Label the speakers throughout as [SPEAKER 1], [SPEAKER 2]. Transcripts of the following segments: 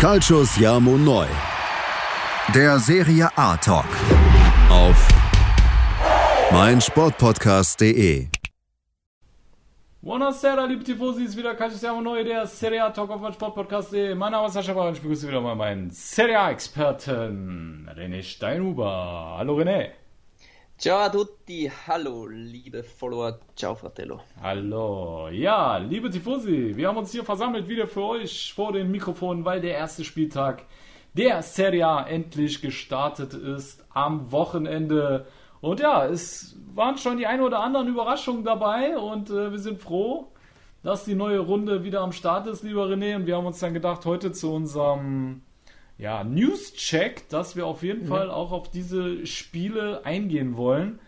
[SPEAKER 1] Calcius Jamo Neu. Der Serie A Talk. Auf meinsportpodcast.de.
[SPEAKER 2] Buonasera, liebe Tifosi, ist wieder Calcius Jamo Neu, der Serie A Talk auf meinsportpodcast.de. Mein Name ist Sascha Bauer und ich begrüße wieder mal meinen Serie A-Experten René Steinhuber. Hallo René.
[SPEAKER 3] Ciao a tutti, hallo liebe Follower, ciao Fratello.
[SPEAKER 2] Hallo, ja, liebe Tifosi, wir haben uns hier versammelt wieder für euch vor den Mikrofonen, weil der erste Spieltag der Serie A endlich gestartet ist am Wochenende. Und ja, es waren schon die ein oder anderen Überraschungen dabei und äh, wir sind froh, dass die neue Runde wieder am Start ist, lieber René. Und wir haben uns dann gedacht, heute zu unserem ja, News-Check, dass wir auf jeden mhm. Fall auch auf diese Spiele eingehen wollen.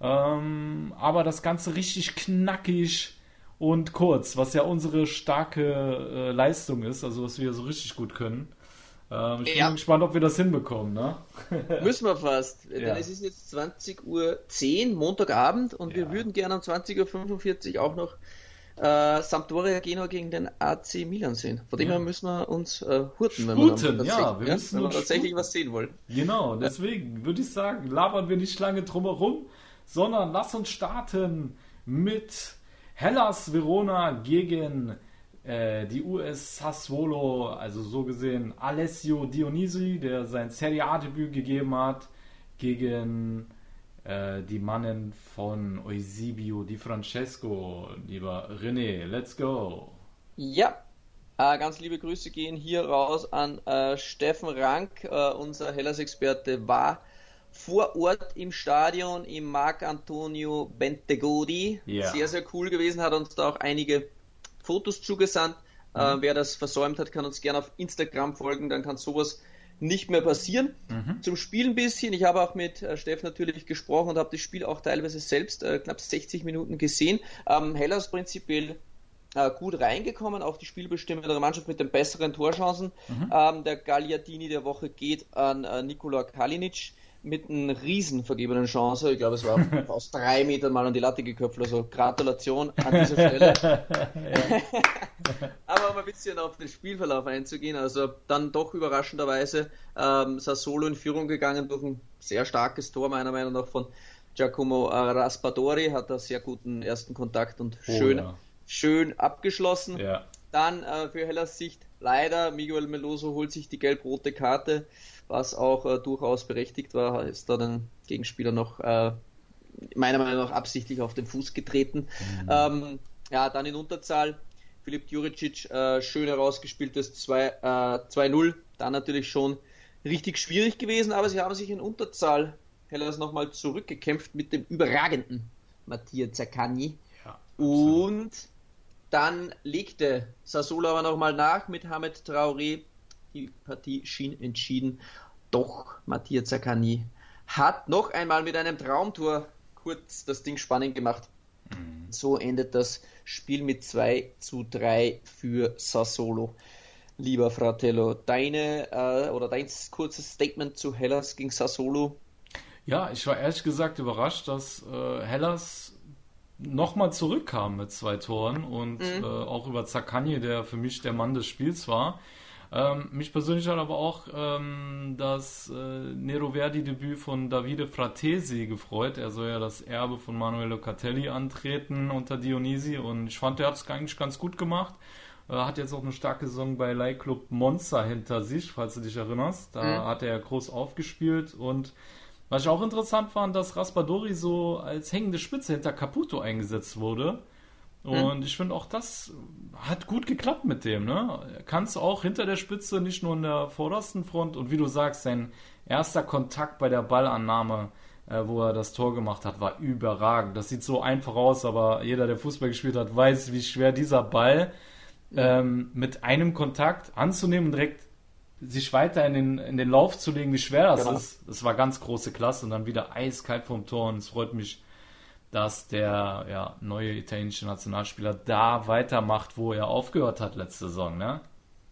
[SPEAKER 2] Ähm, aber das Ganze richtig knackig und kurz, was ja unsere starke äh, Leistung ist, also was wir so richtig gut können. Ähm, ich ja. bin gespannt, ob wir das hinbekommen, ne?
[SPEAKER 3] Müssen wir fast. Ja. Denn es ist jetzt 20.10 Uhr, Montagabend, und ja. wir würden gerne um 20.45 Uhr auch noch äh, Sampdoria Genua gegen den AC Milan sehen. Von dem her müssen wir uns äh, hurten, wenn
[SPEAKER 2] wir, dann ja, wir ja,
[SPEAKER 3] wenn wir tatsächlich was sehen wollen.
[SPEAKER 2] Genau, deswegen würde ich sagen, labern wir nicht lange drumherum, sondern lass uns starten mit Hellas Verona gegen äh, die US Sassuolo, also so gesehen Alessio Dionisi, der sein Serie A-Debüt gegeben hat, gegen äh, die Mannen von Eusebio Di Francesco. Lieber René, let's go.
[SPEAKER 3] Ja, äh, ganz liebe Grüße gehen hier raus an äh, Steffen Rank, äh, unser Hellas-Experte, war vor Ort im Stadion im Marc Antonio Bentegodi. Yeah. Sehr, sehr cool gewesen, hat uns da auch einige Fotos zugesandt. Äh, mhm. wer das versäumt hat, kann uns gerne auf Instagram folgen, dann kann sowas nicht mehr passieren. Mhm. Zum Spiel ein bisschen. Ich habe auch mit äh, Steff natürlich gesprochen und habe das Spiel auch teilweise selbst äh, knapp 60 Minuten gesehen. Ähm, Hellas prinzipiell äh, gut reingekommen, auch die spielbestimmende Mannschaft mit den besseren Torchancen. Mhm. Ähm, der Gagliardini der Woche geht an äh, Nikola Kalinic mit einer riesen vergebenen Chance. Ich glaube, es war aus drei Metern mal an die Latte geköpft. Also Gratulation an dieser Stelle. Aber um ein bisschen auf den Spielverlauf einzugehen, also dann doch überraschenderweise ähm, Sassolo in Führung gegangen durch ein sehr starkes Tor, meiner Meinung nach, von Giacomo Raspadori, hat da sehr guten ersten Kontakt und oh, schön, ja. schön abgeschlossen. Ja. Dann äh, für Hellas Sicht leider, Miguel Meloso holt sich die gelb-rote Karte was auch äh, durchaus berechtigt war, ist da den Gegenspieler noch äh, meiner Meinung nach absichtlich auf den Fuß getreten. Mhm. Ähm, ja, dann in Unterzahl. Filip Juricic, äh, schön herausgespieltes 2-0. Äh, dann natürlich schon richtig schwierig gewesen, aber sie haben sich in Unterzahl Hellas nochmal zurückgekämpft mit dem überragenden Mattia Zaccagni. Ja, und dann legte Sassola aber nochmal nach mit Hamed Traoré die Partie schien entschieden. Doch Matthias Zaccani hat noch einmal mit einem Traumtor kurz das Ding spannend gemacht. Mhm. So endet das Spiel mit 2 zu 3 für Sassolo. Lieber Fratello, deine äh, oder dein kurzes Statement zu Hellas gegen Sassolo?
[SPEAKER 2] Ja, ich war ehrlich gesagt überrascht, dass äh, Hellas nochmal zurückkam mit zwei Toren und mhm. äh, auch über Zaccagni, der für mich der Mann des Spiels war. Ähm, mich persönlich hat aber auch ähm, das äh, Nero Verdi-Debüt von Davide Fratesi gefreut. Er soll ja das Erbe von Manuel Locatelli antreten unter Dionisi und ich fand, er hat es eigentlich ganz gut gemacht. Äh, hat jetzt auch eine starke Saison bei Leih Club Monza hinter sich, falls du dich erinnerst. Da mhm. hat er groß aufgespielt und was ich auch interessant fand, dass Raspadori so als hängende Spitze hinter Caputo eingesetzt wurde. Hm. Und mhm. ich finde auch das hat gut geklappt mit dem. Ne? Kannst du auch hinter der Spitze, nicht nur in der vordersten Front. Und wie du sagst, sein erster Kontakt bei der Ballannahme, äh, wo er das Tor gemacht hat, war überragend. Das sieht so einfach aus, aber jeder, der Fußball gespielt hat, weiß, wie schwer dieser Ball ähm, mit einem Kontakt anzunehmen und direkt sich weiter in den, in den Lauf zu legen, wie schwer das genau. ist. Das war ganz große Klasse und dann wieder eiskalt vom Tor und es freut mich dass der ja, neue italienische Nationalspieler da weitermacht, wo er aufgehört hat letzte Saison, ne?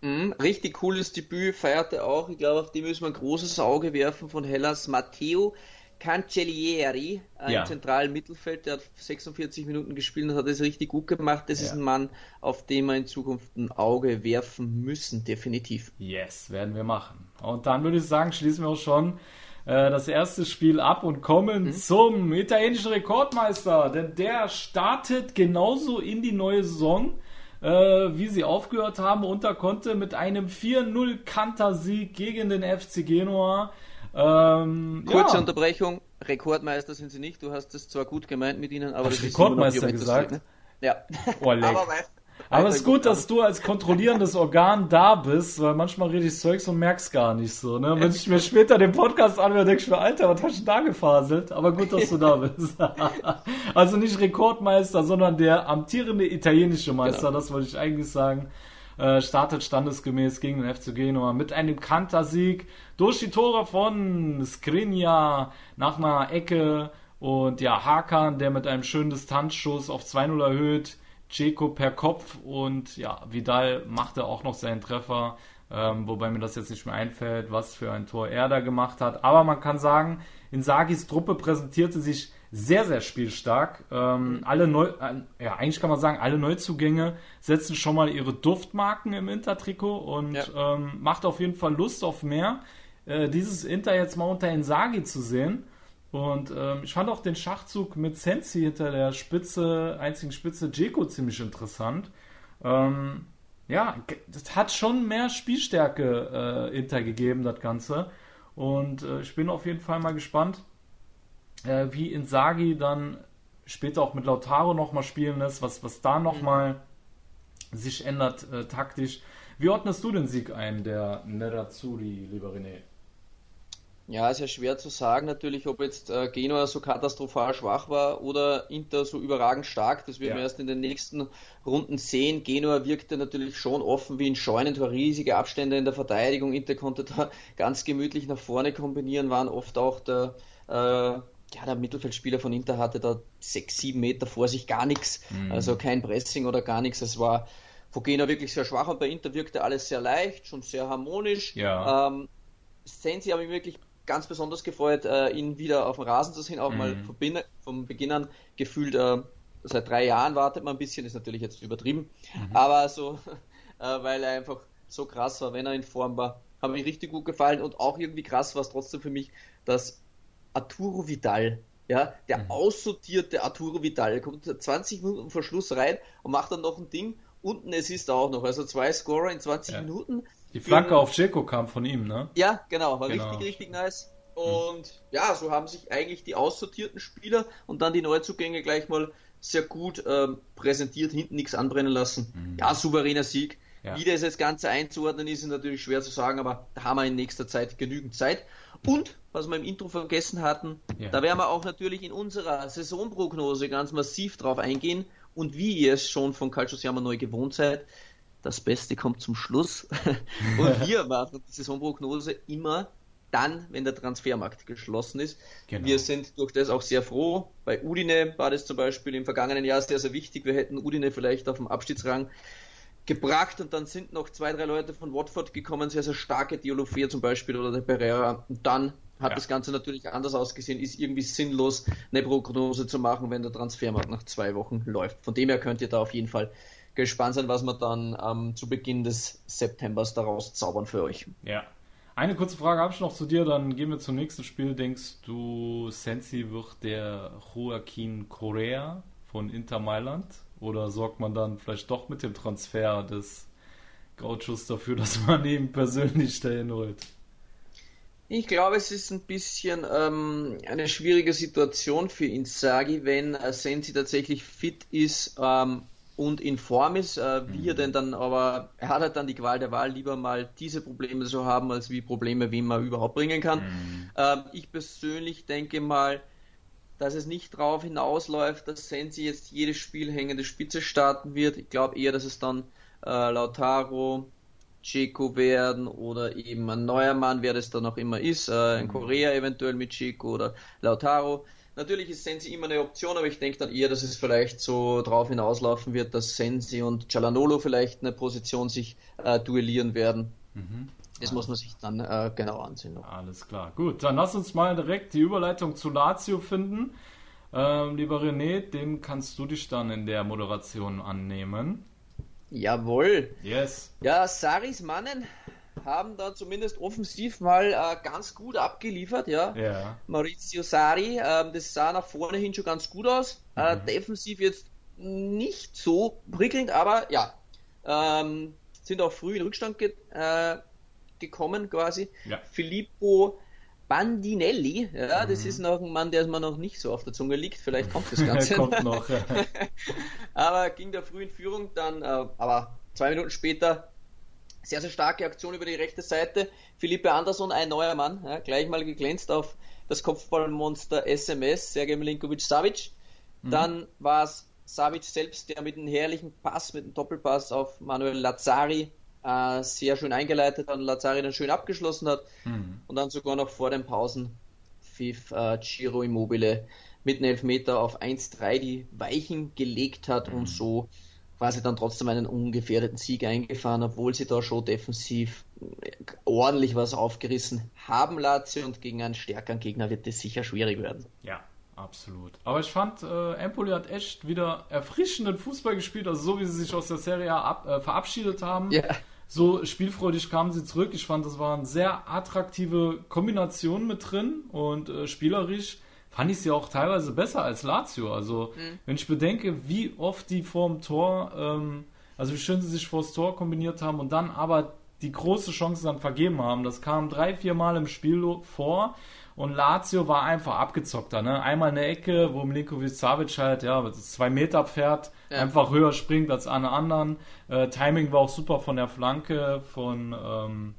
[SPEAKER 3] Mhm, richtig cooles Debüt, feierte auch. Ich glaube, auf dem müssen wir ein großes Auge werfen von Hellas Matteo Cancellieri äh, ja. im zentralen Mittelfeld, der hat 46 Minuten gespielt und hat es richtig gut gemacht. Das ja. ist ein Mann, auf den wir in Zukunft ein Auge werfen müssen, definitiv.
[SPEAKER 2] Yes, werden wir machen. Und dann würde ich sagen, schließen wir auch schon äh, das erste Spiel ab und kommen mhm. zum italienischen Rekordmeister, denn der startet genauso in die neue Saison. Äh, wie sie aufgehört haben und da konnte mit einem 4-0 Kantersieg gegen den FC Genua
[SPEAKER 3] ähm, Kurze ja. Unterbrechung. Rekordmeister sind sie nicht. Du hast es zwar gut gemeint mit ihnen, aber
[SPEAKER 2] Hast das ist Rekordmeister gesagt. Ne?
[SPEAKER 3] Ja.
[SPEAKER 2] Oh, aber aber es ist gut, dass du als kontrollierendes Organ da bist, weil manchmal rede ich Zeugs und merk's gar nicht so. Ne? Wenn ich mir später den Podcast anhöre, denke ich mir, Alter, was hast du da gefaselt? Aber gut, dass du da bist. also nicht Rekordmeister, sondern der amtierende italienische Meister, genau. das wollte ich eigentlich sagen. Äh, startet standesgemäß gegen den FC Genua mit einem Kantersieg durch die Tore von Skriniar nach einer Ecke und ja, Hakan, der mit einem schönen Distanzschuss auf 2-0 erhöht, Ceco per Kopf und ja, Vidal machte auch noch seinen Treffer, ähm, wobei mir das jetzt nicht mehr einfällt, was für ein Tor er da gemacht hat. Aber man kann sagen, Insagis Truppe präsentierte sich sehr, sehr spielstark. Ähm, alle Neu äh, ja, eigentlich kann man sagen, alle Neuzugänge setzen schon mal ihre Duftmarken im Intertrikot und ja. ähm, macht auf jeden Fall Lust auf mehr. Äh, dieses Inter jetzt mal unter Insagi zu sehen. Und ähm, ich fand auch den Schachzug mit Sensi hinter der Spitze, einzigen Spitze Jeko ziemlich interessant. Ähm, ja, das hat schon mehr Spielstärke äh, Inter gegeben, das Ganze. Und äh, ich bin auf jeden Fall mal gespannt, äh, wie Insagi dann später auch mit Lautaro nochmal spielen lässt, was, was da nochmal mhm. sich ändert äh, taktisch. Wie ordnest du den Sieg ein, der Nerazzurri, lieber René?
[SPEAKER 3] Ja, ist ja schwer zu sagen natürlich, ob jetzt äh, Genua so katastrophal schwach war oder Inter so überragend stark. Das werden ja. wir erst in den nächsten Runden sehen. Genua wirkte natürlich schon offen wie ein Scheunentor, riesige Abstände in der Verteidigung. Inter konnte da ganz gemütlich nach vorne kombinieren, waren oft auch der äh, ja, der Mittelfeldspieler von Inter hatte da sechs, sieben Meter vor sich gar nichts, mhm. also kein Pressing oder gar nichts. Es war Fogena wirklich sehr schwach und bei Inter wirkte alles sehr leicht, schon sehr harmonisch.
[SPEAKER 2] Ja. Ähm,
[SPEAKER 3] Sensi habe ich wirklich ganz besonders gefreut, äh, ihn wieder auf dem Rasen zu sehen, auch mhm. mal vom, vom, Beginn an gefühlt, äh, seit drei Jahren wartet man ein bisschen, ist natürlich jetzt übertrieben, mhm. aber so, äh, weil er einfach so krass war, wenn er in Form war, hat mir richtig gut gefallen und auch irgendwie krass war es trotzdem für mich, dass Arturo Vidal, ja, der mhm. aussortierte Arturo Vidal, kommt 20 Minuten vor Schluss rein und macht dann noch ein Ding. Unten es ist auch noch, also zwei Scorer in 20 ja. Minuten.
[SPEAKER 2] Die Flanke auf Checo kam von ihm, ne?
[SPEAKER 3] Ja, genau, war genau. richtig, richtig nice. Mhm. Und mhm. ja, so haben sich eigentlich die aussortierten Spieler und dann die Neuzugänge gleich mal sehr gut ähm, präsentiert, hinten nichts anbrennen lassen. Mhm. Ja, souveräner Sieg. Ja. Wie das jetzt Ganze einzuordnen ist, ist natürlich schwer zu sagen, aber da haben wir in nächster Zeit genügend Zeit. Und, was wir im Intro vergessen hatten, ja. da werden wir auch natürlich in unserer Saisonprognose ganz massiv drauf eingehen. Und wie ihr es schon von Calcius Jammer neu gewohnt seid, das Beste kommt zum Schluss. und wir machen die Saisonprognose immer dann, wenn der Transfermarkt geschlossen ist. Genau. Wir sind durch das auch sehr froh. Bei Udine war das zum Beispiel im vergangenen Jahr sehr, sehr wichtig. Wir hätten Udine vielleicht auf dem Abstiegsrang gebracht und dann sind noch zwei, drei Leute von Watford gekommen, sehr, sehr starke Diolofea zum Beispiel oder der Pereira und dann hat ja. das Ganze natürlich anders ausgesehen, ist irgendwie sinnlos, eine Prognose zu machen, wenn der Transfermarkt nach zwei Wochen läuft. Von dem her könnt ihr da auf jeden Fall gespannt sein, was wir dann ähm, zu Beginn des Septembers daraus zaubern für euch.
[SPEAKER 2] Ja. Eine kurze Frage habe ich noch zu dir, dann gehen wir zum nächsten Spiel. Denkst du, Sensi wird der Joaquin Correa von Inter Mailand? Oder sorgt man dann vielleicht doch mit dem Transfer des Gauchos dafür, dass man ihn persönlich dahin holt?
[SPEAKER 3] Ich glaube, es ist ein bisschen ähm, eine schwierige Situation für Inzaghi, wenn äh, Sensi tatsächlich fit ist ähm, und in Form ist. Äh, wie mhm. er denn dann aber, er hat halt dann die Qual der Wahl, lieber mal diese Probleme zu haben, als wie Probleme, wie man überhaupt bringen kann. Mhm. Ähm, ich persönlich denke mal, dass es nicht darauf hinausläuft, dass Sensi jetzt jedes Spiel hängende Spitze starten wird. Ich glaube eher, dass es dann äh, Lautaro, Chico werden oder eben ein neuer Mann, wer das dann auch immer ist, äh, mhm. Korea eventuell mit Chico oder Lautaro. Natürlich ist Sensi immer eine Option, aber ich denke dann eher, dass es vielleicht so darauf hinauslaufen wird, dass Sensi und Cialanolo vielleicht eine Position sich äh, duellieren werden.
[SPEAKER 2] Mhm.
[SPEAKER 3] Das muss man sich dann äh, genau ansehen. Noch.
[SPEAKER 2] Alles klar. Gut, dann lass uns mal direkt die Überleitung zu Lazio finden. Ähm, lieber René, dem kannst du dich dann in der Moderation annehmen.
[SPEAKER 3] Jawohl.
[SPEAKER 2] Yes.
[SPEAKER 3] Ja, Saris Mannen haben da zumindest offensiv mal äh, ganz gut abgeliefert, ja.
[SPEAKER 2] Ja.
[SPEAKER 3] Maurizio Sari, ähm, das sah nach vorne hin schon ganz gut aus. Äh, defensiv jetzt nicht so prickelnd, aber ja, ähm, sind auch früh in Rückstand ge äh, gekommen quasi.
[SPEAKER 2] Ja.
[SPEAKER 3] Filippo Bandinelli, ja, das ist noch ein Mann, der mir noch nicht so auf der Zunge liegt. Vielleicht kommt das Ganze.
[SPEAKER 2] Kommt noch. ja.
[SPEAKER 3] aber ging da früh in Führung, dann, äh, aber zwei Minuten später sehr, sehr starke Aktion über die rechte Seite. Philippe Andersson, ein neuer Mann, ja, gleich mal geglänzt auf das Kopfballmonster SMS, Sergej Milinkovic-Savic. Dann war es Savic selbst, der mit einem herrlichen Pass, mit einem Doppelpass auf Manuel Lazzari äh, sehr schön eingeleitet hat und Lazzari dann schön abgeschlossen hat. Und dann sogar noch vor den Pausen pfiff äh, Giro Immobile mit einem Elfmeter auf 1-3 die Weichen gelegt hat und so quasi dann trotzdem einen ungefährdeten Sieg eingefahren, obwohl sie da schon defensiv ordentlich was aufgerissen haben, Lazio, und gegen einen stärkeren Gegner wird das sicher schwierig werden.
[SPEAKER 2] Ja, absolut. Aber ich fand, äh, Empoli hat echt wieder erfrischenden Fußball gespielt, also so wie sie sich aus der Serie A ab, äh, verabschiedet haben.
[SPEAKER 3] Ja.
[SPEAKER 2] So spielfreudig kamen sie zurück. Ich fand, das waren sehr attraktive Kombinationen mit drin und äh, spielerisch fand ich sie auch teilweise besser als Lazio. Also, wenn ich bedenke, wie oft die vorm Tor, ähm, also wie schön sie sich vors Tor kombiniert haben und dann aber die große Chance dann vergeben haben. Das kam drei, vier Mal im Spiel vor und Lazio war einfach abgezockter. Ne? Einmal eine Ecke, wo Milinkovic Savic halt, ja, zwei Meter fährt,
[SPEAKER 3] Ja.
[SPEAKER 2] einfach höher springt als alle anderen. Äh, Timing war auch super von der Flanke von ähm,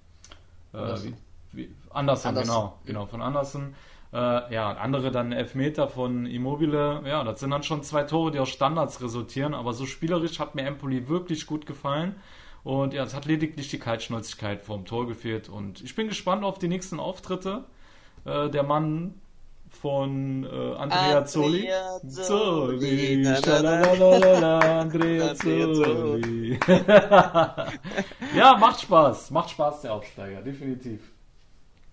[SPEAKER 2] äh, wie, wie, Andersen,
[SPEAKER 3] Andersen.
[SPEAKER 2] genau, genau, von Andersen. Äh, ja, andere dann Elfmeter von Immobile. Ja, das sind dann schon zwei Tore, die aus Standards resultieren. Aber so spielerisch hat mir Empoli wirklich gut gefallen. Und ja, es hat lediglich die Kaltschnäuzigkeit vorm Tor gefehlt. Und ich bin gespannt auf die nächsten Auftritte. Äh, der Mann von äh, Andrea Zoli.
[SPEAKER 3] Andrea
[SPEAKER 2] Zoli. Andrea Zoli. ja, macht Spaß. Macht Spaß, der Aufsteiger, definitiv.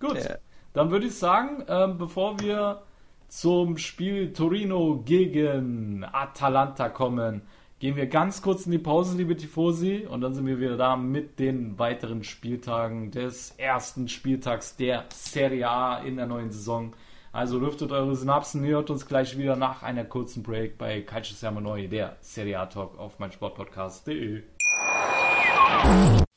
[SPEAKER 2] Gut,
[SPEAKER 3] Ja.
[SPEAKER 2] Dann würde ich sagen, ähm, bevor wir zum Spiel Torino gegen Atalanta kommen, gehen wir ganz kurz in die Pause, liebe Tifosi, und dann sind wir wieder da mit den weiteren Spieltagen des ersten Spieltags der Serie A in der neuen Saison. Also lüftet eure Synapsen, ihr hört uns gleich wieder nach einer kurzen Break bei Calcio Siamo Neu, der Serie A Talk auf meinsportpodcast.de.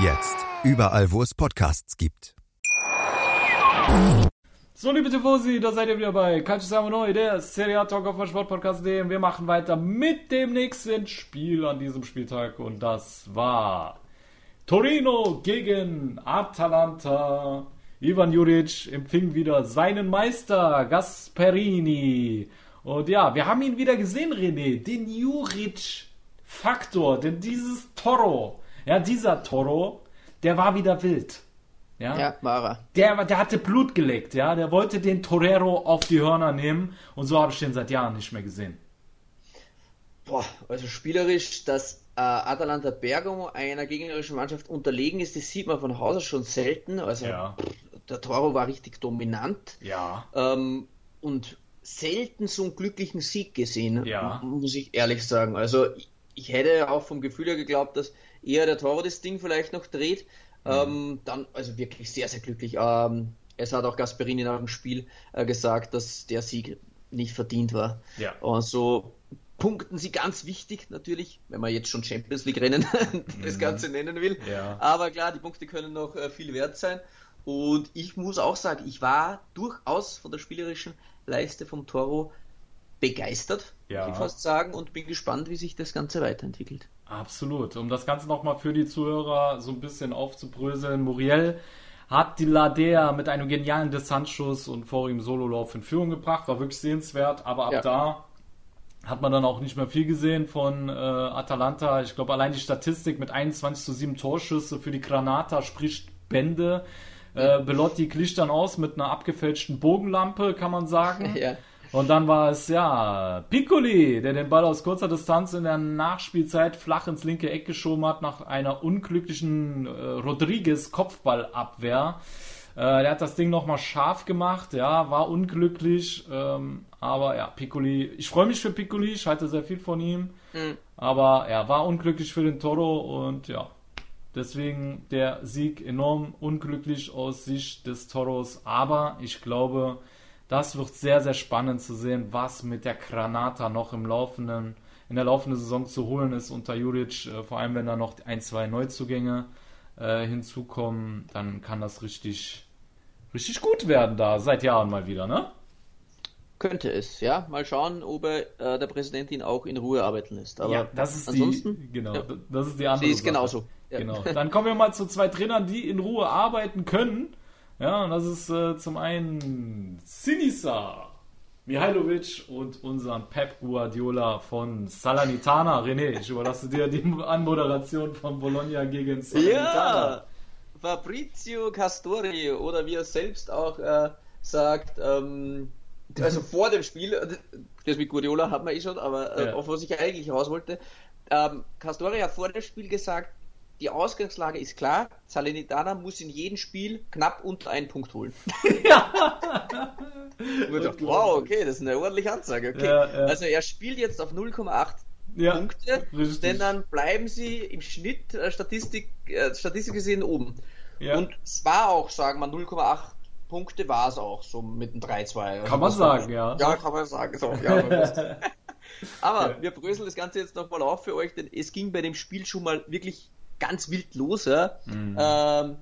[SPEAKER 1] Jetzt überall, wo es Podcasts gibt.
[SPEAKER 2] So, liebe Tifosi, da seid ihr wieder bei Calcio Siamo Neu, der Serie A Talk auf dem Sportpodcast.de. Wir machen weiter mit dem nächsten Spiel an diesem Spieltag und das war Torino gegen Atalanta. Ivan Juric empfing wieder seinen Meister Gasperini. Und ja, wir haben ihn wieder gesehen, René, den Juric-Faktor, denn dieses Toro, ja, dieser Toro, der war wieder wild. Ja,
[SPEAKER 3] Ja, war er.
[SPEAKER 2] der, der hatte Blut geleckt, ja. Der wollte den Torero auf die Hörner nehmen und so habe ich den seit Jahren nicht mehr gesehen.
[SPEAKER 3] Boah, also spielerisch, dass äh, Atalanta Bergamo einer gegnerischen Mannschaft unterlegen ist, das sieht man von Haus aus schon selten. Also
[SPEAKER 2] Ja.
[SPEAKER 3] der Toro war richtig dominant
[SPEAKER 2] Ja.
[SPEAKER 3] ähm, und selten so einen glücklichen Sieg gesehen,
[SPEAKER 2] Ja.
[SPEAKER 3] muss ich ehrlich sagen. Also ich, ich hätte auch vom Gefühl her geglaubt, dass eher der Toro das Ding vielleicht noch dreht. Ähm, dann, also wirklich sehr, sehr glücklich. Ähm, es hat auch Gasperini nach dem Spiel äh, gesagt, dass der Sieg nicht verdient war.
[SPEAKER 2] Ja.
[SPEAKER 3] Und so punkten sie ganz wichtig natürlich, wenn man jetzt schon Champions League Rennen das Ganze nennen will.
[SPEAKER 2] Ja.
[SPEAKER 3] Aber klar, die Punkte können noch äh, viel wert sein. Und ich muss auch sagen, ich war durchaus von der spielerischen Leiste vom Toro begeistert,
[SPEAKER 2] Ja.
[SPEAKER 3] ich fast sagen, und bin gespannt, wie sich das Ganze weiterentwickelt.
[SPEAKER 2] Absolut. Um das Ganze nochmal für die Zuhörer so ein bisschen aufzubröseln. Muriel hat die Ladea mit einem genialen Distanzschuss und vor ihm Sololauf in Führung gebracht. War wirklich sehenswert, aber ab ja. da hat man dann auch nicht mehr viel gesehen von äh, Atalanta. Ich glaube, allein die Statistik mit 21 zu 7 Torschüsse für die Granata spricht Bände. Äh, Belotti glich dann aus mit einer abgefälschten Bogenlampe, kann man sagen. Ja. Und dann war es ja Piccoli, der den Ball aus kurzer Distanz in der Nachspielzeit flach ins linke Eck geschoben hat nach einer unglücklichen äh, Rodriguez Kopfballabwehr. Äh, der hat das Ding nochmal scharf gemacht, ja, war unglücklich, ähm, aber ja, Piccoli, ich freue mich für Piccoli, ich halte sehr viel von ihm, mhm. aber er ja, war unglücklich für den Toro und ja, deswegen der Sieg enorm unglücklich aus Sicht des Toros, aber ich glaube, das wird sehr, sehr spannend zu sehen, was mit der Granata noch im laufenden, in der laufenden Saison zu holen ist unter Juric, äh, vor allem wenn da noch ein, zwei Neuzugänge äh, hinzukommen, dann kann das richtig, richtig gut werden da seit Jahren mal wieder, ne?
[SPEAKER 3] Könnte es, ja. Mal schauen, ob er, äh, der Präsident ihn auch in Ruhe arbeiten lässt. Aber ja,
[SPEAKER 2] das ist ansonsten, die, genau, ja, das ist die andere.
[SPEAKER 3] Sie ist Sache. genauso.
[SPEAKER 2] Ja. Genau. Dann kommen wir mal zu zwei Trainern, die in Ruhe arbeiten können. Ja, und das ist äh, zum einen Sinisa Mihailovic und unseren Pep Guardiola von Salernitana. René, ich überlasse dir die Anmoderation von Bologna gegen Salernitana.
[SPEAKER 3] Ja, Fabrizio Castori oder wie er selbst auch äh, sagt, ähm, also vor dem Spiel, das mit Guardiola hat man eh schon, aber äh, ja. auf was ich eigentlich raus wollte, ähm, Castori hat vor dem Spiel gesagt, die Ausgangslage ist klar, Salernitana muss in jedem Spiel knapp unter einen Punkt holen. ja. dachte, wow, okay, das ist eine ordentliche Ansage. Okay. Ja, ja. Also er spielt jetzt auf 0,8 ja, Punkte, richtig. denn dann bleiben sie im Schnitt äh, Statistik, äh, Statistik gesehen oben. Und es war auch, sagen wir, 0,8 Punkte war es auch, so mit einem 3-2.
[SPEAKER 2] Also kann man sagen, ja.
[SPEAKER 3] Ja, kann man sagen. So, Aber wir bröseln das Ganze jetzt nochmal auf für euch, denn es ging bei dem Spiel schon mal wirklich ganz wild los. Ja. Mhm. Ähm,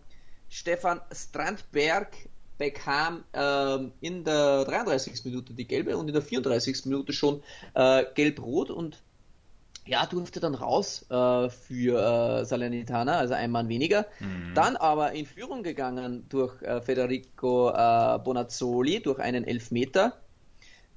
[SPEAKER 3] Stefan Strandberg bekam ähm, in der 33. Minute die gelbe und in der 34. Minute schon äh, gelb-rot und ja, durfte dann raus äh, für äh, Salernitana, also ein Mann weniger. Mhm. Dann aber in Führung gegangen durch äh, Federico äh, Bonazzoli, durch einen Elfmeter,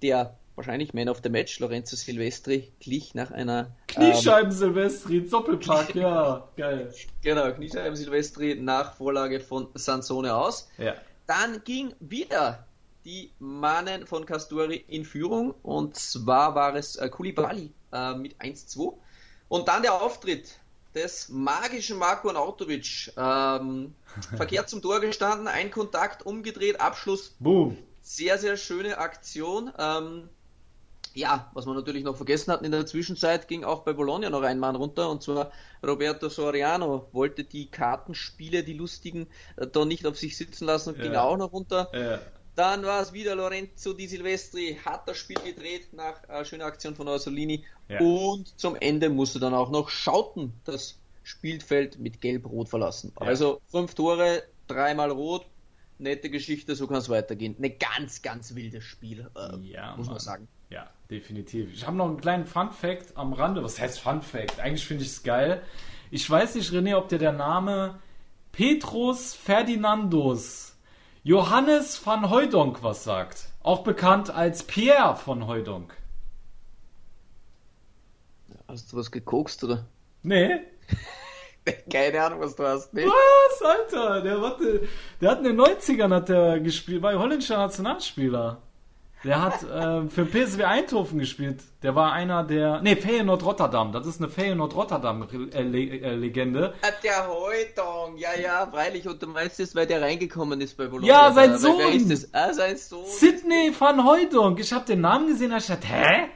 [SPEAKER 3] der wahrscheinlich Man of the Match, Lorenzo Silvestri, glich nach einer.
[SPEAKER 2] Kniescheiben ähm, Silvestri, Doppelpack, ja, geil.
[SPEAKER 3] Genau, Kniescheiben Silvestri nach Vorlage von Sansone aus. Ja. Dann ging wieder die Mannen von Casturi in Führung und zwar war es äh, Kulibali äh, mit 1-2. Und dann der Auftritt des magischen Marco Arnautovic. Ähm, verkehrt zum Tor gestanden, ein Kontakt umgedreht, Abschluss.
[SPEAKER 2] Boom.
[SPEAKER 3] Sehr, sehr schöne Aktion. Ähm, ja, was man natürlich noch vergessen hat, in der Zwischenzeit ging auch bei Bologna noch ein Mann runter und zwar Roberto Soriano wollte die Kartenspiele, die lustigen, äh, da nicht auf sich sitzen lassen und ja. ging auch noch runter. Ja. Dann war es wieder Lorenzo Di Silvestri, hat das Spiel gedreht nach äh, schöner Aktion von Orsolini ja. und zum Ende musste dann auch noch Schauten das Spielfeld mit Gelb-Rot verlassen. Also fünf Tore, dreimal Rot, nette Geschichte, so kann es weitergehen. Eine ganz, ganz wildes Spiel, äh, muss man sagen.
[SPEAKER 2] Ja, definitiv. Ich habe noch einen kleinen Fun Fact am Rande. Was heißt Fun Fact? Eigentlich finde ich es geil. Ich weiß nicht, René, ob dir der Name Petrus Ferdinandus Johannes van Hooydonk was sagt. Auch bekannt als Pierre von Hooydonk.
[SPEAKER 3] Hast du was gekokst, oder?
[SPEAKER 2] Nee.
[SPEAKER 3] Keine Ahnung, was du hast. Nee.
[SPEAKER 2] Was, Alter? Der, warte, der hat in den 90ern hat der gespielt, war holländischer Nationalspieler. Der hat äh, für PSW Eindhoven gespielt. Der war einer der. Ne, Feyenoord Rotterdam. Das ist eine Feyenoord Rotterdam-Legende.
[SPEAKER 3] Äh, der Heutong, ja, ja, freilich. Und du meinst es, weil der reingekommen ist bei Bologna.
[SPEAKER 2] Ja, sein Sohn. Wer ist
[SPEAKER 3] das? Ah, sein Sohn.
[SPEAKER 2] Sydney van Heutong. Ich habe den Namen gesehen, und ich dachte, hä?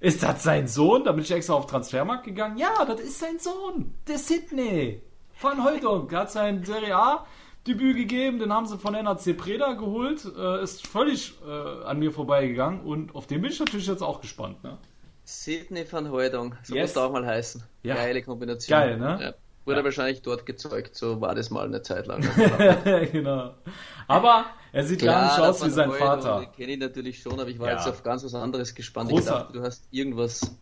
[SPEAKER 2] Ist das sein Sohn? Da bin ich extra auf Transfermarkt gegangen. Ja, das ist sein Sohn. Der Sydney van Heutong. Der hat sein Serie A Debüt gegeben, den haben sie von NAC Preda geholt, äh, ist völlig äh, an mir vorbeigegangen und auf den bin ich natürlich jetzt auch gespannt. Ne?
[SPEAKER 3] Sidney van Heudong, so yes. muss auch mal heißen.
[SPEAKER 2] Ja.
[SPEAKER 3] Geile Kombination.
[SPEAKER 2] Geil, ne?
[SPEAKER 3] Ja. Wurde ja. wahrscheinlich dort gezeugt, so war das mal eine Zeit lang.
[SPEAKER 2] genau. Aber er sieht Klar, gar nicht aus wie sein Vater.
[SPEAKER 3] Kenne ich natürlich schon, aber ich war ja. jetzt auf ganz was anderes gespannt. Großer. Ich dachte, du hast irgendwas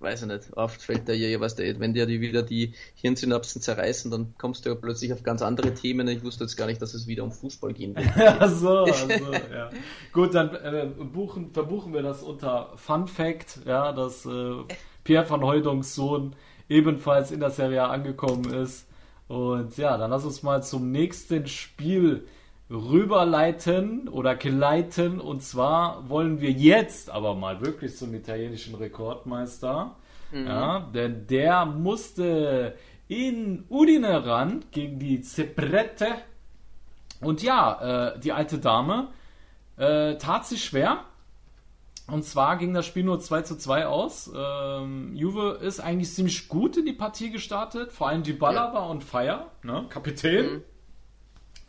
[SPEAKER 3] weiß ich nicht, oft fällt da ja, was der, wenn dir die wieder die Hirnsynapsen zerreißen, dann kommst du ja plötzlich auf ganz andere Themen. Ich wusste jetzt gar nicht, dass es wieder um Fußball gehen wird.
[SPEAKER 2] Ach so, also, ja. Gut, dann äh, buchen, verbuchen wir das unter Fun Fact, ja, dass äh, Pierre van Hooydonks Sohn ebenfalls in der Serie angekommen ist. Und ja, dann lass uns mal zum nächsten Spiel rüberleiten oder geleiten. Und zwar wollen wir jetzt aber mal wirklich zum italienischen Rekordmeister. Mhm. Ja, denn der musste in Udine ran gegen die Zebrette. Und ja, äh, die alte Dame äh, tat sich schwer. Und zwar ging das Spiel nur 2 zu 2 aus. Ähm, Juve ist eigentlich ziemlich gut in die Partie gestartet. Vor allem die Baller ja. war on fire. Ne? Kapitän. Mhm.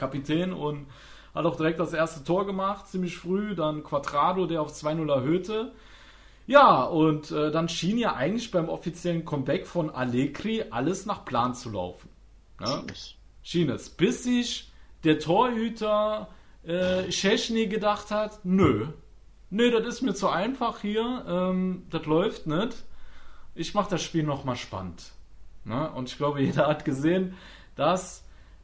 [SPEAKER 2] Kapitän und hat auch direkt das erste Tor gemacht, ziemlich früh. Dann Quadrado, der auf 2-0 erhöhte. Ja, und äh, dann schien ja eigentlich beim offiziellen Comeback von Allegri alles nach Plan zu laufen. Ne? Schien es. Bis sich der Torhüter äh, Szczesny gedacht hat, nö, nee, das ist mir zu einfach hier, ähm, das läuft nicht. Ich mache das Spiel nochmal spannend. Ne? Und ich glaube, jeder hat gesehen, dass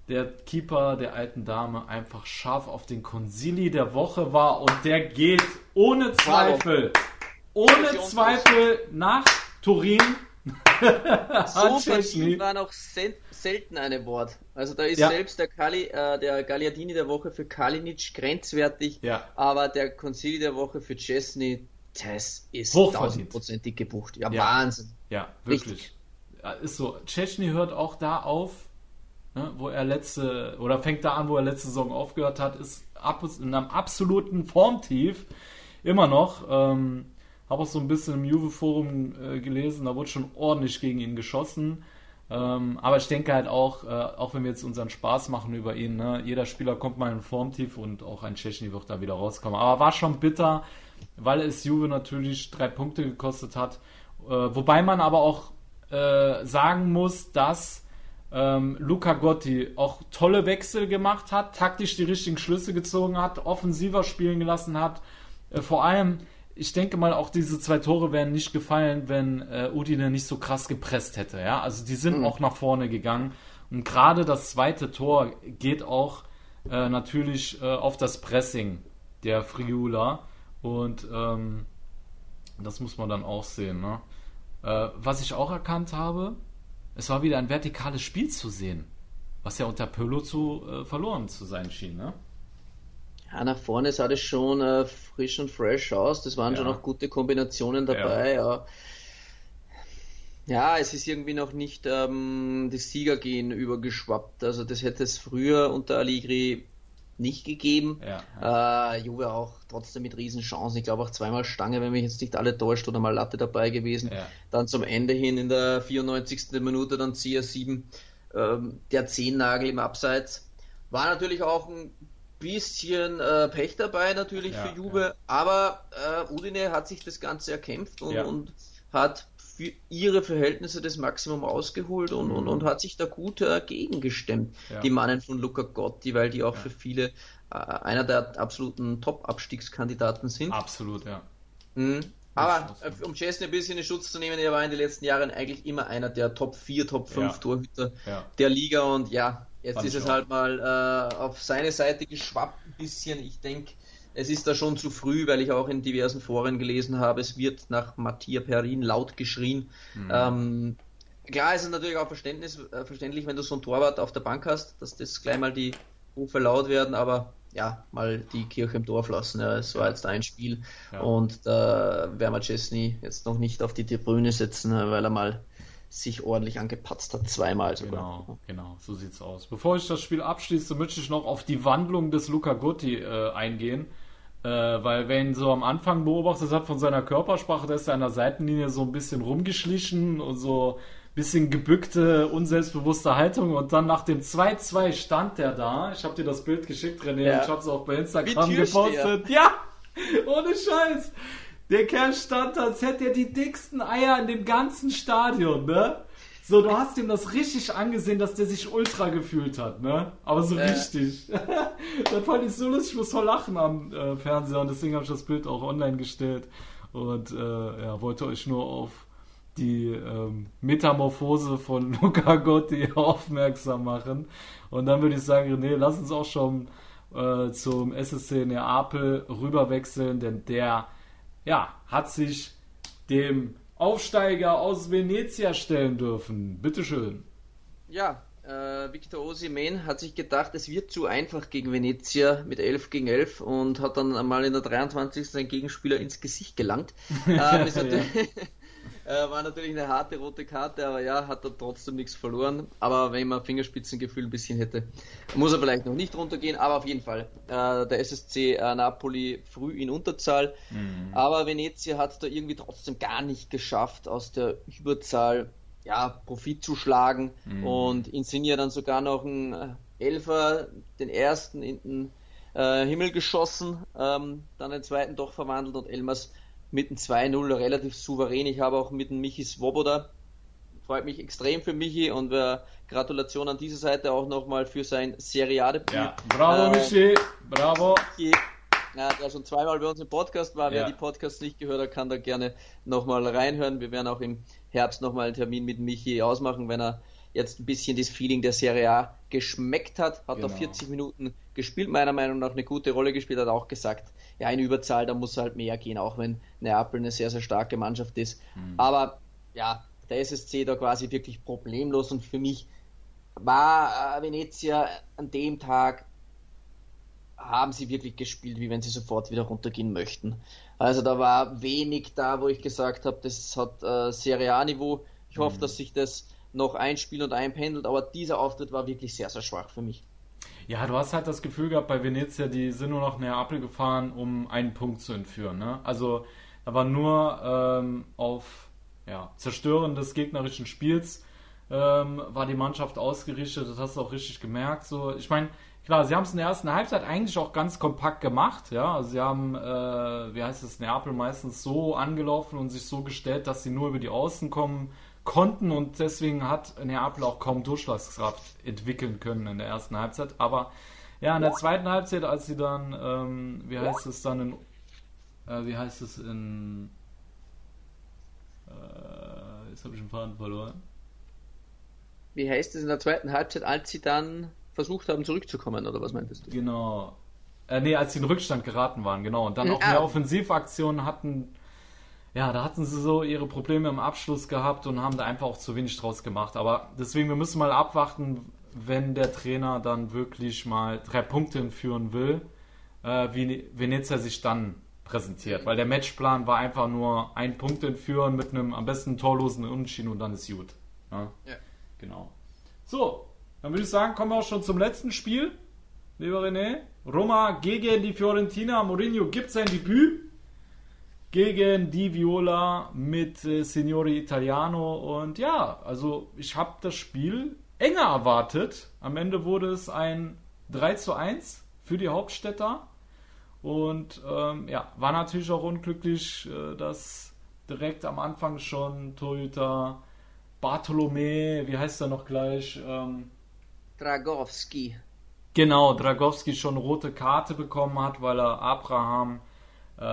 [SPEAKER 2] der Keeper der alten Dame einfach scharf auf den Konsili der Woche war und der geht ohne Zweifel, ohne Zweifel nach Turin.
[SPEAKER 3] so verdient war noch selten eine Wort. Also da ist ja. selbst der, Kali, äh, der Gagliardini der Woche für Kalinic grenzwertig, ja. aber der Concili der Woche für Chesney, das ist tausendprozentig gebucht. Ja, ja, Wahnsinn.
[SPEAKER 2] Ja, wirklich. Richtig. Ist so. Chesney hört auch da auf, ne, wo er letzte, oder fängt da an, wo er letzte Saison aufgehört hat, ist in einem absoluten Formtief immer noch. Ähm, habe auch so ein bisschen im Juve-Forum äh, gelesen, da wurde schon ordentlich gegen ihn geschossen. Ähm, aber ich denke halt auch, äh, auch wenn wir jetzt unseren Spaß machen über ihn, ne, jeder Spieler kommt mal in Formtief und auch ein Tschechny wird da wieder rauskommen. Aber war schon bitter, weil es Juve natürlich drei Punkte gekostet hat. Äh, wobei man aber auch äh, sagen muss, dass ähm, Luca Gotti auch tolle Wechsel gemacht hat, taktisch die richtigen Schlüsse gezogen hat, offensiver spielen gelassen hat. Äh, vor allem ich denke mal, auch diese zwei Tore wären nicht gefallen, wenn äh, Udine nicht so krass gepresst hätte. Ja? Also die sind mhm. auch nach vorne gegangen. Und gerade das zweite Tor geht auch äh, natürlich äh, auf das Pressing der Friula. Und ähm, das muss man dann auch sehen. Ne? Äh, was ich auch erkannt habe, es war wieder ein vertikales Spiel zu sehen. Was ja unter Pölo zu äh, verloren zu sein schien. Ne?
[SPEAKER 3] Ja, nach vorne sah das schon äh, frisch und fresh aus. Das waren ja. schon noch gute Kombinationen dabei. Ja. ja. Ja, es ist irgendwie noch nicht ähm, das Siegergehen übergeschwappt. Also das hätte es früher unter Allegri nicht gegeben. Ja. Äh, Juve auch trotzdem mit Riesenchancen. Ich glaube auch zweimal Stange, wenn mich jetzt nicht alle täuscht, oder mal Latte dabei gewesen. Ja. Dann zum Ende hin in der 94. Minute dann CR7 ähm, der Zehennagel im Abseits. War natürlich auch ein bisschen äh, Pech dabei natürlich ja, für Juve, aber äh, Udine hat sich das Ganze erkämpft und, und hat für ihre Verhältnisse das Maximum ausgeholt und, mhm. und, und hat sich da gut äh, gestemmt. Die Mannen von Luca Gotti, weil die auch für viele äh, einer der absoluten Top-Abstiegskandidaten sind.
[SPEAKER 2] Absolut, ja.
[SPEAKER 3] Mhm. Aber äh, um Chesney ein bisschen in Schutz zu nehmen, er war in den letzten Jahren eigentlich immer einer der Top 4, Top 5 Torhüter der Liga und ja, Jetzt ist es halt mal äh, auf seine Seite geschwappt ein bisschen. Ich denke, es ist da schon zu früh, weil ich auch in diversen Foren gelesen habe, es wird nach Mattia Perin laut geschrien. Mhm. Ähm, klar ist es natürlich auch Verständnis, äh, verständlich, wenn du so ein Torwart auf der Bank hast, dass das gleich mal die Rufe laut werden, aber ja, mal die Kirche im Dorf lassen. Ja, es war jetzt ein Spiel ja. und da werden wir Chesney jetzt noch nicht auf die Tribüne setzen, weil er mal sich ordentlich angepatzt hat, zweimal
[SPEAKER 2] sogar. Genau, genau, so sieht's aus. Bevor ich das Spiel abschließe, möchte ich noch auf die Wandlung des Luca Gotti äh, eingehen. Äh, weil wenn so am Anfang beobachtet hat von seiner Körpersprache, da ist er an der Seitenlinie so ein bisschen rumgeschlichen und so ein bisschen gebückte, unselbstbewusste Haltung und dann nach dem 2-2 stand der da. Ich habe dir das Bild geschickt, René, ja. ich habe es auch bei Instagram gepostet. Ja, ohne Scheiß. Der Kerl stand, als hätte er die dicksten Eier in dem ganzen Stadion, ne? So, du hast ihm das richtig angesehen, dass der sich ultra gefühlt hat, ne? Aber so äh. richtig. das fand ich so lustig, ich muss voll lachen am äh, Fernseher und deswegen habe ich das Bild auch online gestellt und äh, ja, wollte euch nur auf die ähm, Metamorphose von Luca Gotti aufmerksam machen. Und dann würde ich sagen, René, lass uns auch schon äh, zum SSC Neapel rüberwechseln, denn der ja, hat sich dem Aufsteiger aus Venezia stellen dürfen. Bitteschön.
[SPEAKER 3] Ja, äh, Victor Osimhen hat sich gedacht, es wird zu einfach gegen Venezia mit 11 gegen 11 und hat dann einmal in der 23. seinen Gegenspieler ins Gesicht gelangt. ähm, ist natürlich, äh, war natürlich eine harte rote Karte, aber ja, hat er trotzdem nichts verloren. Aber wenn man Fingerspitzengefühl ein bisschen hätte, muss er vielleicht noch nicht runtergehen, aber auf jeden Fall. Äh, der SSC äh, Napoli früh in Unterzahl, mhm. aber Venezia hat da irgendwie trotzdem gar nicht geschafft, aus der Überzahl ja, Profit zu schlagen mhm. und Insigne dann sogar noch ein äh, Elfer, den ersten in den äh, Himmel geschossen, ähm, dann den zweiten doch verwandelt und Elmas mit dem 2-0 relativ souverän. Ich habe auch mit dem Michi Svoboda, freut mich extrem für Michi und äh, Gratulation an dieser Seite auch nochmal für sein Seriadebüt.
[SPEAKER 2] Ja, bravo äh, Michi, bravo.
[SPEAKER 3] Michi, ja, der schon zweimal bei uns im Podcast war. Wer ja. die Podcasts nicht gehört hat, kann da gerne nochmal reinhören. Wir werden auch im Herbst nochmal einen Termin mit Michi ausmachen, wenn er jetzt ein bisschen das Feeling der Serie A geschmeckt hat. Hat genau. 40 Minuten gespielt, meiner Meinung nach eine gute Rolle gespielt, hat auch gesagt, ja, in Überzahl, da muss halt mehr gehen, auch wenn Neapel eine sehr, sehr starke Mannschaft ist. Mhm. Aber ja, der SSC da quasi wirklich problemlos und für mich war äh, Venezia an dem Tag haben sie wirklich gespielt, wie wenn sie sofort wieder runtergehen möchten. Also da war wenig da, wo ich gesagt habe, das hat äh, Serie A-Niveau. Ich hoffe, mhm. dass sich das noch einspielt und einpendelt, aber dieser Auftritt war wirklich sehr, sehr schwach für mich.
[SPEAKER 2] Ja, du hast halt das Gefühl gehabt bei Venezia, die sind nur nach Neapel gefahren, um einen Punkt zu entführen. Ne? Also da war nur ähm, auf ja, Zerstören des gegnerischen Spiels ähm, war die Mannschaft ausgerichtet. Das hast du auch richtig gemerkt. So, ich meine, Klar, sie haben es in der ersten Halbzeit eigentlich auch ganz kompakt gemacht. Ja, also sie haben, äh, wie heißt es, Neapel meistens so angelaufen und sich so gestellt, dass sie nur über die Außen kommen konnten und deswegen hat Neapel auch kaum Durchschlagskraft entwickeln können in der ersten Halbzeit. Aber ja, in der zweiten Halbzeit, als sie dann, ähm, wie heißt es dann in, äh, wie heißt es in, äh, jetzt habe ich den Faden verloren.
[SPEAKER 3] Wie heißt es in der zweiten Halbzeit, als sie dann versucht haben zurückzukommen, oder was meintest du?
[SPEAKER 2] Genau. Äh, nee, als sie in Rückstand geraten waren, genau. Und dann auch mehr Offensivaktionen hatten. Ja, da hatten sie so ihre Probleme im Abschluss gehabt und haben da einfach auch zu wenig draus gemacht. Aber deswegen, wir müssen mal abwarten, wenn der Trainer dann wirklich mal drei Punkte führen will, äh, wie Venezia sich dann präsentiert. Weil der Matchplan war einfach nur ein Punkt entführen mit einem am besten torlosen Unentschieden und dann ist gut. Ja? ja. Genau. So, dann würde ich sagen, kommen wir auch schon zum letzten Spiel. Lieber René. Roma gegen die Fiorentina. Mourinho gibt sein Debüt gegen die Viola mit äh, Signori Italiano. Und ja, also ich habe das Spiel enger erwartet. Am Ende wurde es ein 3 zu 1 für die Hauptstädter. Und ähm, ja, war natürlich auch unglücklich, äh, dass direkt am Anfang schon Torhüter Bartolomé, wie heißt er noch gleich? Ähm,
[SPEAKER 3] Dragowski.
[SPEAKER 2] Genau, Dragowski schon rote Karte bekommen hat, weil er Abraham, äh,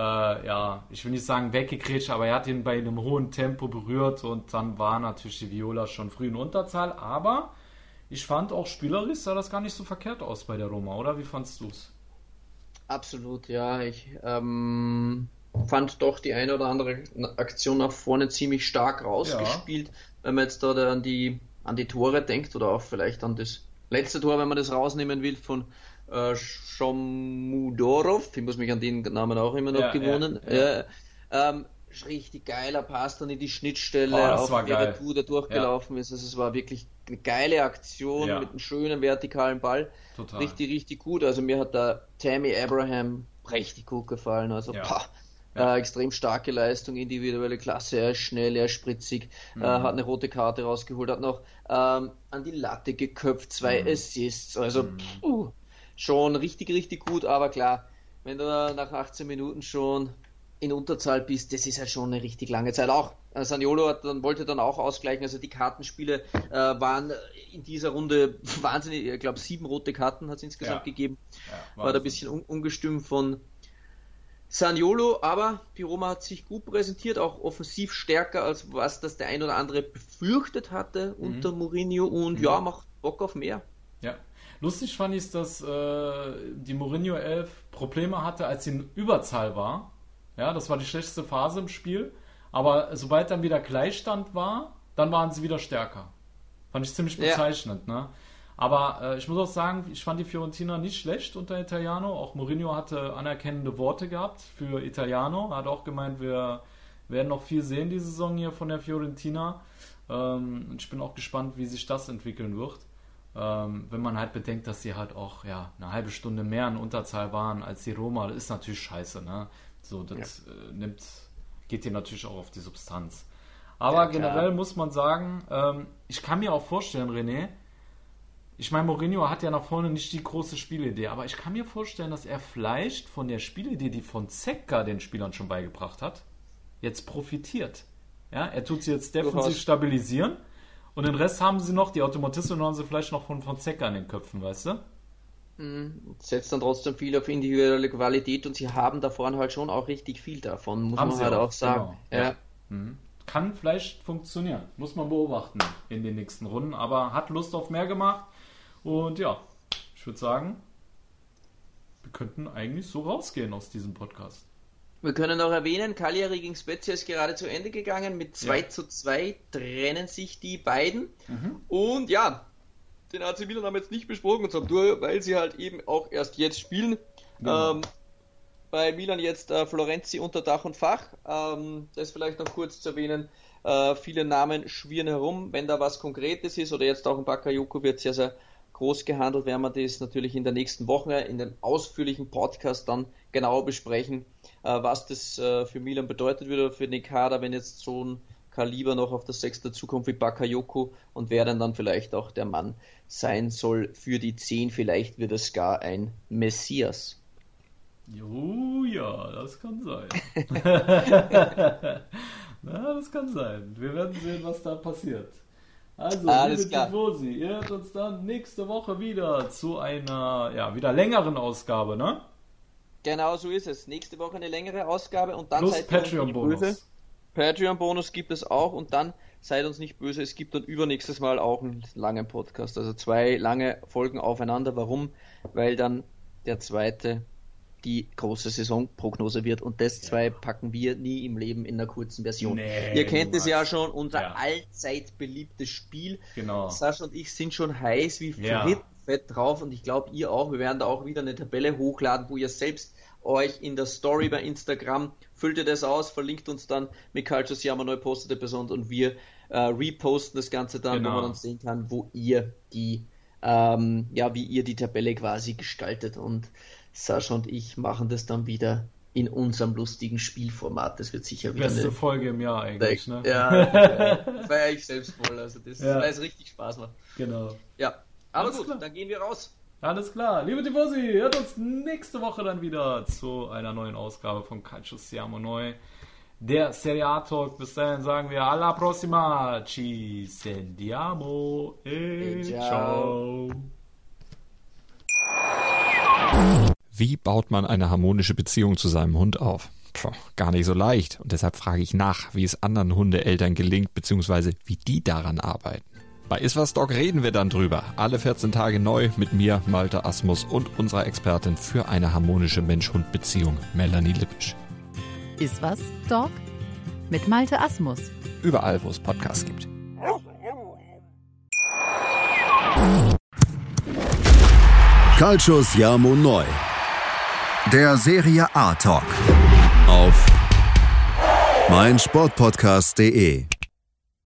[SPEAKER 2] ja, ich will nicht sagen weggekrätscht, aber er hat ihn bei einem hohen Tempo berührt und dann war natürlich die Viola schon früh in Unterzahl. Aber ich fand auch spielerisch sah das gar nicht so verkehrt aus bei der Roma, oder? Wie fandst du es?
[SPEAKER 3] Absolut, ja. Ich ähm, fand doch die eine oder andere Aktion nach vorne ziemlich stark rausgespielt. Ja. Wenn man jetzt da an die, an die Tore denkt oder auch vielleicht an das letzte Tor, wenn man das rausnehmen will, von äh, Shomudorov, ich muss mich an den Namen auch immer noch ja, gewonnen. Ja, ja. Ähm, richtig geiler Pass dann in die Schnittstelle, oh, auf der Tour, der durchgelaufen ist. Also es war wirklich eine geile Aktion mit einem schönen vertikalen Ball. Total. Richtig, richtig gut. Also mir hat der Tammy Abraham richtig gut gefallen. Also pah. Äh, extrem starke Leistung, individuelle Klasse, er ist schnell, er ist spritzig, mhm. äh, hat eine rote Karte rausgeholt, hat noch ähm, an die Latte geköpft, zwei mhm. Assists, also mhm. puh, schon richtig, richtig gut, aber klar, wenn du nach 18 Minuten schon in Unterzahl bist, das ist halt schon eine richtig lange Zeit. Auch äh, Saniolo hat dann, wollte dann auch ausgleichen, also die Kartenspiele äh, waren in dieser Runde wahnsinnig, ich glaube sieben rote Karten hat es insgesamt ja. gegeben. Ja, war da ein bisschen un ungestüm von Saniolo, aber die Roma hat sich gut präsentiert, auch offensiv stärker, als was das der ein oder andere befürchtet hatte mhm. unter Mourinho und mhm. ja, macht Bock auf mehr.
[SPEAKER 2] Ja. Lustig fand ich, dass äh, die Mourinho 11 Probleme hatte, als sie in Überzahl war. Ja, das war die schlechteste Phase im Spiel. Aber sobald dann wieder Gleichstand war, dann waren sie wieder stärker. Fand ich ziemlich bezeichnend, ja. ne? Aber äh, ich muss auch sagen, ich fand die Fiorentina nicht schlecht unter Italiano. Auch Mourinho hatte anerkennende Worte gehabt für Italiano. Er hat auch gemeint, wir werden noch viel sehen diese Saison hier von der Fiorentina. Ähm, ich bin auch gespannt, wie sich das entwickeln wird. Ähm, wenn man halt bedenkt, dass sie halt auch ja, eine halbe Stunde mehr in Unterzahl waren als die Roma, das ist natürlich scheiße. Ne? So, das ja. äh, nimmt, geht dir natürlich auch auf die Substanz. Aber ja, generell muss man sagen, ähm, ich kann mir auch vorstellen, René, ich meine, Mourinho hat ja nach vorne nicht die große Spielidee, aber ich kann mir vorstellen, dass er vielleicht von der Spielidee, die von Zecka den Spielern schon beigebracht hat, jetzt profitiert. Ja, er tut sie jetzt defensiv stabilisieren und den Rest haben sie noch, die Automatismen haben sie vielleicht noch von, von Zecka in den Köpfen, weißt du?
[SPEAKER 3] Mhm. Setzt dann trotzdem viel auf individuelle Qualität und sie haben da vorne halt schon auch richtig viel davon, muss haben man halt auch, auch sagen.
[SPEAKER 2] Genau. Ja. Mhm. Kann vielleicht funktionieren, muss man beobachten in den nächsten Runden, aber hat Lust auf mehr gemacht und ja, ich würde sagen, wir könnten eigentlich so rausgehen aus diesem Podcast.
[SPEAKER 3] Wir können auch erwähnen, Cagliari gegen Spezia ist gerade zu Ende gegangen. Mit 2 ja. zu 2 trennen sich die beiden. Mhm. Und ja, den AC Milan haben wir jetzt nicht besprochen, nur weil sie halt eben auch erst jetzt spielen. Genau. Ähm, bei Milan jetzt äh, Florenzi unter Dach und Fach. Ähm, das vielleicht noch kurz zu erwähnen. Äh, viele Namen schwirren herum. Wenn da was Konkretes ist oder jetzt auch ein Bakayoko wird sehr, sehr groß gehandelt, werden wir das natürlich in der nächsten Woche in dem ausführlichen Podcast dann genauer besprechen, was das äh, für Milan bedeutet würde für den Kader, wenn jetzt so ein Kaliber noch auf der sechste zukommt wie Bakayoko und wer dann, dann vielleicht auch der Mann sein soll für die 10. Vielleicht wird es gar ein Messias.
[SPEAKER 2] Jo, ja, das kann sein. Na, das kann sein. Wir werden sehen, was da passiert. Also, Alles liebe klar. Tifosi, ihr hört uns dann nächste Woche wieder zu einer, ja, wieder längeren Ausgabe, ne?
[SPEAKER 3] Genau so ist es. Nächste Woche eine längere Ausgabe und dann
[SPEAKER 2] Plus seid Patreon-Bonus.
[SPEAKER 3] Patreon-Bonus gibt es auch und dann seid uns nicht böse, es gibt dann übernächstes Mal auch einen langen Podcast. Also zwei lange Folgen aufeinander. Warum? Weil dann der zweite die große Saisonprognose wird. Und das ja. zwei packen wir nie im Leben in einer kurzen Version. Nee, Ihr kennt es ja schon, unser ja. allzeit beliebtes Spiel.
[SPEAKER 2] Genau.
[SPEAKER 3] Sascha und ich sind schon heiß wie ja. Fett drauf und ich glaube ihr auch. Wir werden da auch wieder eine Tabelle hochladen, wo ihr selbst euch in der Story bei Instagram füllt ihr das aus, verlinkt uns dann mit Culture Siama neu postete Person und wir äh, reposten das Ganze dann, genau. wo man dann sehen kann, wo ihr die ähm, ja, wie ihr die Tabelle quasi gestaltet und Sascha und ich machen das dann wieder in unserem lustigen Spielformat. Das wird sicher
[SPEAKER 2] wieder
[SPEAKER 3] Beste
[SPEAKER 2] eine Folge im Jahr eigentlich, ne?
[SPEAKER 3] Ja, feiere ich selbst voll. Also das, ja. weil es richtig Spaß macht.
[SPEAKER 2] Genau.
[SPEAKER 3] Ja, aber Alles gut, klar. dann gehen wir raus.
[SPEAKER 2] Alles klar. Liebe Tifosi, hört uns nächste Woche dann wieder zu einer neuen Ausgabe von Calcio Siamo Neu, der Serie A Talk. Bis dahin sagen wir alla prossima. Ci sentiamo. E ciao.
[SPEAKER 4] ciao. Wie baut man eine harmonische Beziehung zu seinem Hund auf? Puh, gar nicht so leicht. Und deshalb frage ich nach, wie es anderen Hundeeltern gelingt, beziehungsweise wie die daran arbeiten. Bei Iswas Dog reden wir dann drüber. Alle 14 Tage neu mit mir, Malte Asmus und unserer Expertin für eine harmonische Mensch-Hund-Beziehung, Melanie Lippisch.
[SPEAKER 5] Iswas Dog mit Malte Asmus.
[SPEAKER 4] Überall, wo es Podcasts gibt.
[SPEAKER 1] Calcius Jamo Neu. Der Serie A Talk auf meinsportpodcast.de